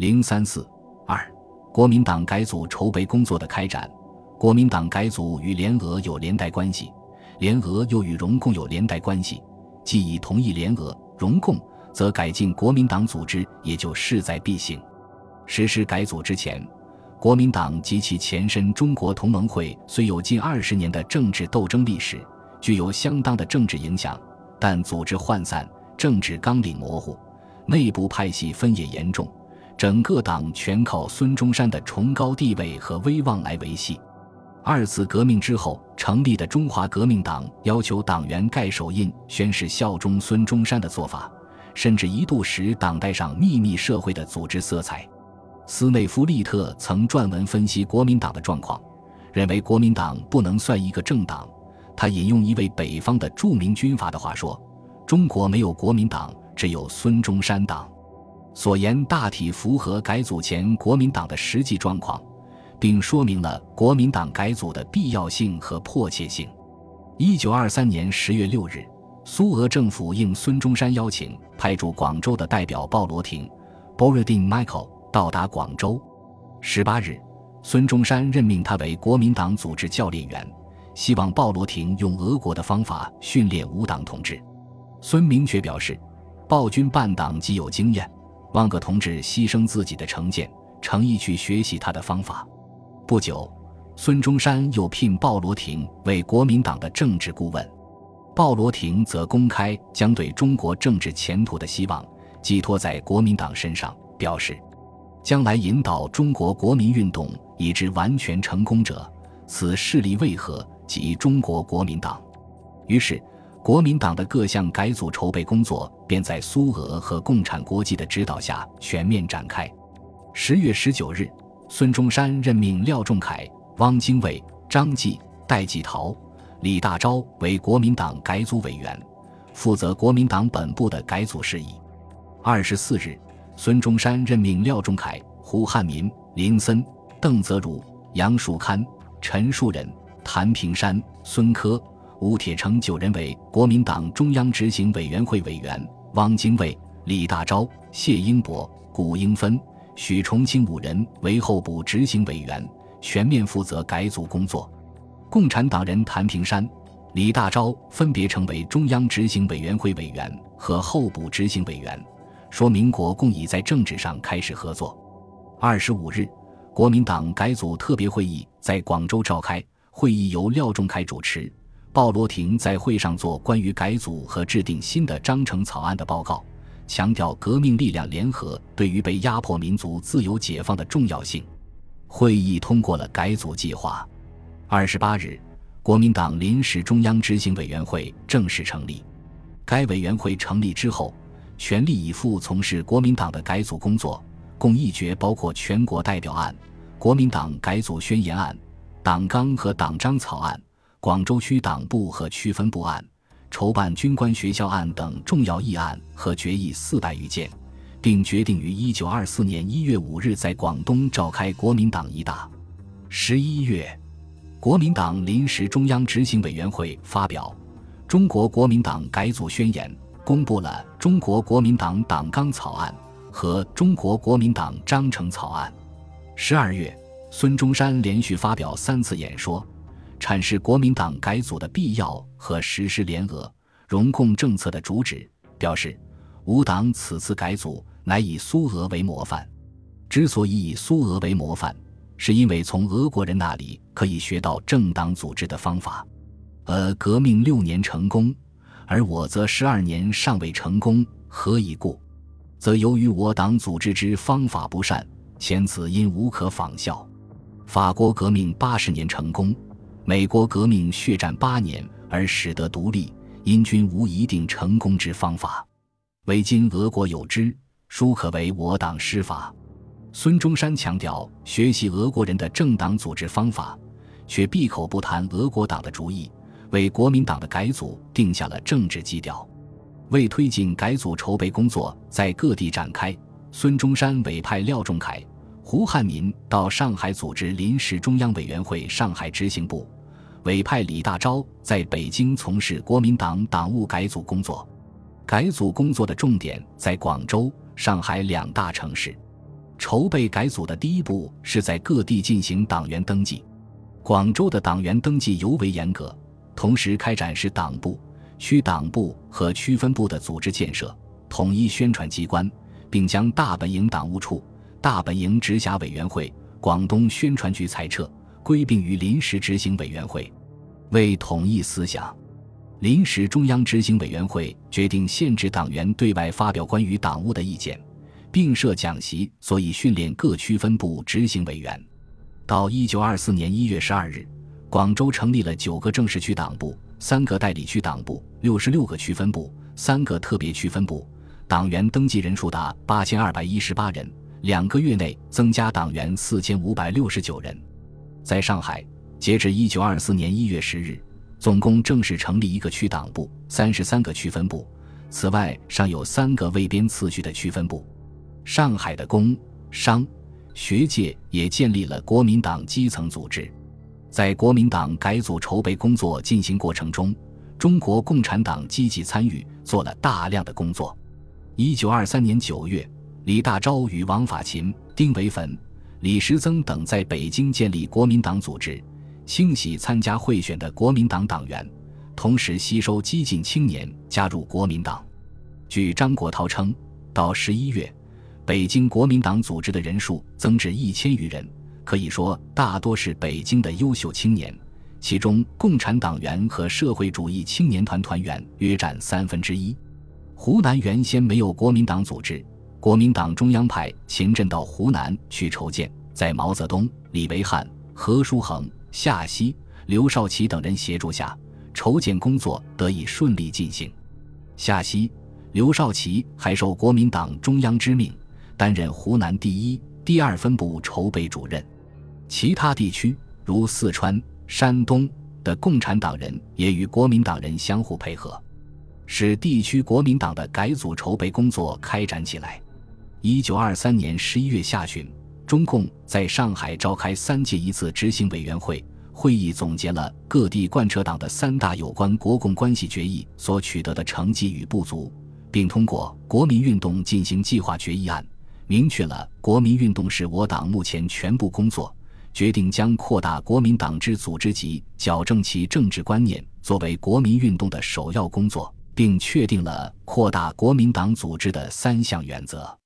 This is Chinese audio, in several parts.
零三四二，国民党改组筹备工作的开展。国民党改组与联俄有连带关系，联俄又与荣共有连带关系。既已同意联俄、荣共，则改进国民党组织也就势在必行。实施改组之前，国民党及其前身中国同盟会虽有近二十年的政治斗争历史，具有相当的政治影响，但组织涣散，政治纲领模糊，内部派系分野严重。整个党全靠孙中山的崇高地位和威望来维系。二次革命之后成立的中华革命党要求党员盖手印宣誓效忠孙中山的做法，甚至一度使党带上秘密社会的组织色彩。斯内夫利特曾撰文分析国民党的状况，认为国民党不能算一个政党。他引用一位北方的著名军阀的话说：“中国没有国民党，只有孙中山党。”所言大体符合改组前国民党的实际状况，并说明了国民党改组的必要性和迫切性。一九二三年十月六日，苏俄政府应孙中山邀请，派驻广州的代表鲍罗廷 （Borodin Michael） 到达广州。十八日，孙中山任命他为国民党组织教练员，希望鲍罗廷用俄国的方法训练无党同志。孙明确表示，鲍军办党极有经验。万个同志牺牲自己的成见、诚意去学习他的方法。不久，孙中山又聘鲍罗廷为国民党的政治顾问。鲍罗廷则公开将对中国政治前途的希望寄托在国民党身上，表示将来引导中国国民运动以至完全成功者，此势力为何？即中国国民党。于是。国民党的各项改组筹备工作便在苏俄和共产国际的指导下全面展开。十月十九日，孙中山任命廖仲恺、汪精卫、张继、戴季陶、李大钊为国民党改组委员，负责国民党本部的改组事宜。二十四日，孙中山任命廖仲恺、胡汉民、林森、邓泽如、杨树堪、陈树人、谭平山、孙科。吴铁城九人为国民党中央执行委员会委员，汪精卫、李大钊、谢英伯、谷应芬、许崇清五人为候补执行委员，全面负责改组工作。共产党人谭平山、李大钊分别成为中央执行委员会委员和候补执行委员，说明国共已在政治上开始合作。二十五日，国民党改组特别会议在广州召开，会议由廖仲恺主持。鲍罗廷在会上做关于改组和制定新的章程草案的报告，强调革命力量联合对于被压迫民族自由解放的重要性。会议通过了改组计划。二十八日，国民党临时中央执行委员会正式成立。该委员会成立之后，全力以赴从事国民党的改组工作，共议决包括全国代表案、国民党改组宣言案、党纲和党章草案。广州区党部和区分部案、筹办军官学校案等重要议案和决议四百余件，并决定于一九二四年一月五日在广东召开国民党一大。十一月，国民党临时中央执行委员会发表《中国国民党改组宣言》，公布了《中国国民党党纲草案》和《中国国民党章程草案》。十二月，孙中山连续发表三次演说。阐释国民党改组的必要和实施联俄、融共政策的主旨，表示吾党此次改组乃以苏俄为模范。之所以以苏俄为模范，是因为从俄国人那里可以学到政党组织的方法。而革命六年成功，而我则十二年尚未成功，何以故？则由于我党组织之方法不善，前此因无可仿效。法国革命八十年成功。美国革命血战八年而使得独立，因均无一定成功之方法。唯今俄国有之，殊可为我党施法。孙中山强调学习俄国人的政党组织方法，却闭口不谈俄国党的主意，为国民党的改组定下了政治基调。为推进改组筹备工作在各地展开，孙中山委派廖仲恺。胡汉民到上海组织临时中央委员会上海执行部，委派李大钊在北京从事国民党党务改组工作。改组工作的重点在广州、上海两大城市。筹备改组的第一步是在各地进行党员登记。广州的党员登记尤为严格，同时开展市党部、区党部和区分部的组织建设，统一宣传机关，并将大本营党务处、大本营直辖委员会、广东宣传局裁撤，归并于临时执行委员会。为统一思想，临时中央执行委员会决定限制党员对外发表关于党务的意见。并设讲习，所以训练各区分部执行委员。到一九二四年一月十二日，广州成立了九个正式区党部、三个代理区党部、六十六个区分部、三个特别区分部，党员登记人数达八千二百一十八人。两个月内增加党员四千五百六十九人。在上海，截至一九二四年一月十日，总共正式成立一个区党部、三十三个区分部，此外尚有三个未编次序的区分部。上海的工商学界也建立了国民党基层组织，在国民党改组筹备工作进行过程中，中国共产党积极参与，做了大量的工作。一九二三年九月，李大钊与王法勤、丁维汾、李时增等在北京建立国民党组织，清洗参加贿选的国民党党员，同时吸收激进青年加入国民党。据张国焘称，到十一月。北京国民党组织的人数增至一千余人，可以说大多是北京的优秀青年，其中共产党员和社会主义青年团团员约占三分之一。湖南原先没有国民党组织，国民党中央派秦震到湖南去筹建，在毛泽东、李维汉、何叔衡、夏曦、刘少奇等人协助下，筹建工作得以顺利进行。夏曦、刘少奇还受国民党中央之命。担任湖南第一、第二分部筹备主任，其他地区如四川、山东的共产党人也与国民党人相互配合，使地区国民党的改组筹备工作开展起来。一九二三年十一月下旬，中共在上海召开三届一次执行委员会会议，总结了各地贯彻党的三大有关国共关系决议所取得的成绩与不足，并通过《国民运动进行计划决议案》。明确了国民运动是我党目前全部工作，决定将扩大国民党之组织及矫正其政治观念作为国民运动的首要工作，并确定了扩大国民党组织的三项原则。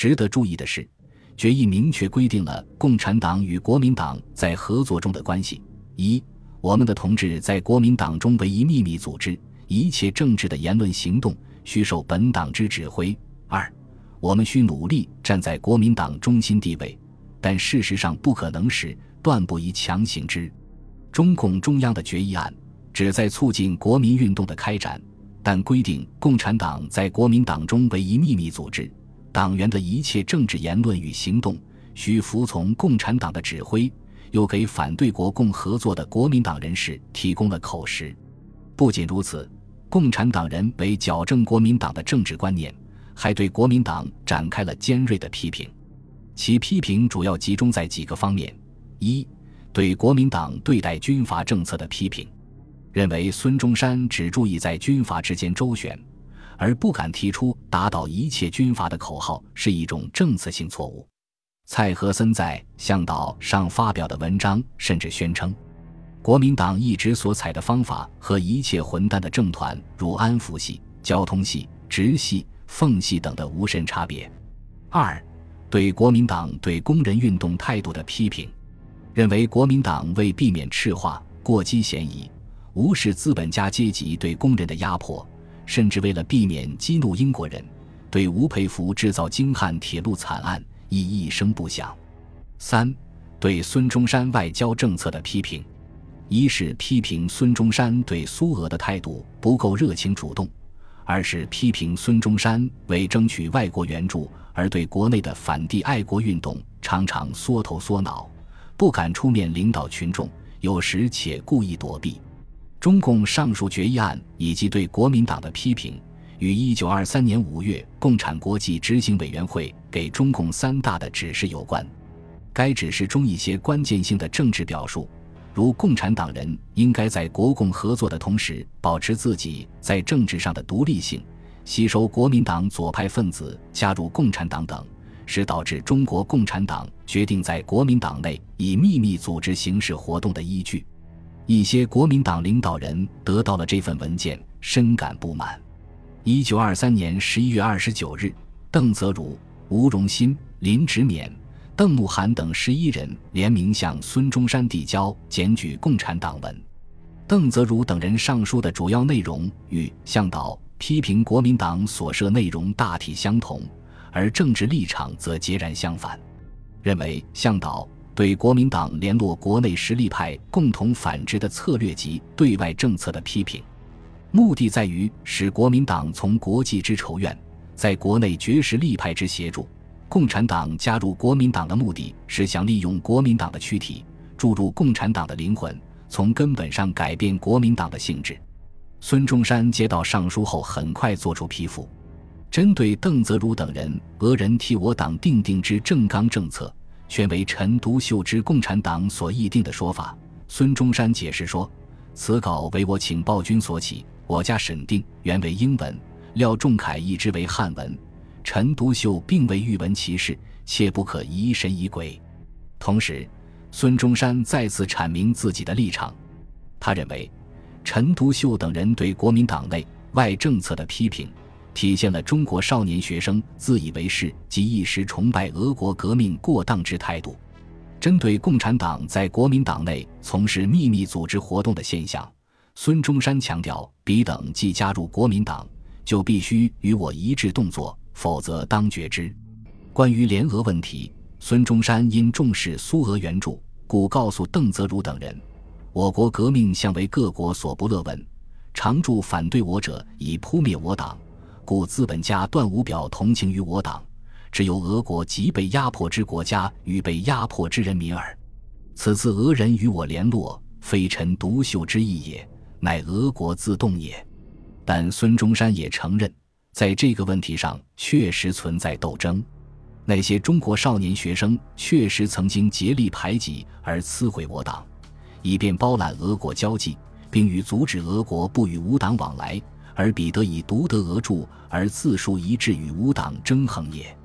值得注意的是，决议明确规定了共产党与国民党在合作中的关系：一，我们的同志在国民党中为一秘密组织，一切政治的言论行动需受本党之指挥；二。我们需努力站在国民党中心地位，但事实上不可能时，断不宜强行之。中共中央的决议案旨在促进国民运动的开展，但规定共产党在国民党中为一秘密组织，党员的一切政治言论与行动需服从共产党的指挥，又给反对国共合作的国民党人士提供了口实。不仅如此，共产党人为矫正国民党的政治观念。还对国民党展开了尖锐的批评，其批评主要集中在几个方面：一，对国民党对待军阀政策的批评，认为孙中山只注意在军阀之间周旋，而不敢提出打倒一切军阀的口号，是一种政策性错误。蔡和森在《向导》上发表的文章甚至宣称，国民党一直所采的方法和一切混蛋的政团，如安福系、交通系、直系。缝隙等的无甚差别。二，对国民党对工人运动态度的批评，认为国民党为避免赤化、过激嫌疑，无视资本家阶级对工人的压迫，甚至为了避免激怒英国人，对吴佩孚制造京汉铁路惨案亦一声不响。三，对孙中山外交政策的批评，一是批评孙中山对苏俄的态度不够热情主动。二是批评孙中山为争取外国援助而对国内的反帝爱国运动常常缩头缩脑，不敢出面领导群众，有时且故意躲避。中共上述决议案以及对国民党的批评，与一九二三年五月共产国际执行委员会给中共三大的指示有关。该指示中一些关键性的政治表述。如共产党人应该在国共合作的同时，保持自己在政治上的独立性，吸收国民党左派分子加入共产党等，是导致中国共产党决定在国民党内以秘密组织形式活动的依据。一些国民党领导人得到了这份文件，深感不满。一九二三年十一月二十九日，邓泽如、吴荣新、林直勉、邓慕涵等十一人联名向孙中山递交检举共产党文。邓泽如等人上书的主要内容与向导批评国民党所涉内容大体相同，而政治立场则截然相反，认为向导对国民党联络国内实力派共同反制的策略及对外政策的批评。目的在于使国民党从国际之仇怨，在国内绝实力派之协助。共产党加入国民党的目的是想利用国民党的躯体注入共产党的灵魂，从根本上改变国民党的性质。孙中山接到上书后，很快作出批复，针对邓泽如等人俄人替我党定定之正纲政策，全为陈独秀之共产党所议定的说法。孙中山解释说，此稿为我请报君所起。我家审定原为英文，廖仲恺译之为汉文。陈独秀并未欲闻其事，切不可疑神疑鬼。同时，孙中山再次阐明自己的立场。他认为，陈独秀等人对国民党内外政策的批评，体现了中国少年学生自以为是及一时崇拜俄国革命过当之态度。针对共产党在国民党内从事秘密组织活动的现象。孙中山强调，彼等既加入国民党，就必须与我一致动作，否则当绝之。关于联俄问题，孙中山因重视苏俄援助，故告诉邓泽如等人：“我国革命向为各国所不乐闻，常助反对我者，以扑灭我党，故资本家断无表同情于我党，只有俄国及被压迫之国家与被压迫之人民耳。此次俄人与我联络，非臣独秀之意也。”乃俄国自动也，但孙中山也承认，在这个问题上确实存在斗争。那些中国少年学生确实曾经竭力排挤而摧毁我党，以便包揽俄国交际，并与阻止俄国不与吾党往来，而彼得以独得俄助而自述一致与吾党争衡也。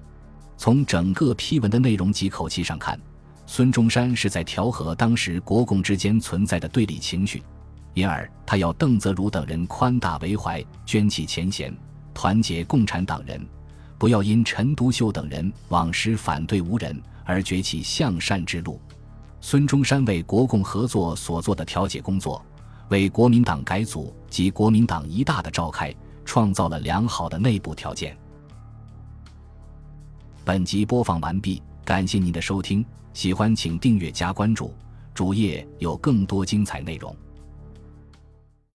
从整个批文的内容及口气上看，孙中山是在调和当时国共之间存在的对立情绪。因而，他要邓泽如等人宽大为怀，捐弃前嫌，团结共产党人，不要因陈独秀等人往时反对无人而崛起向善之路。孙中山为国共合作所做的调解工作，为国民党改组及国民党一大的召开创造了良好的内部条件。本集播放完毕，感谢您的收听，喜欢请订阅加关注，主页有更多精彩内容。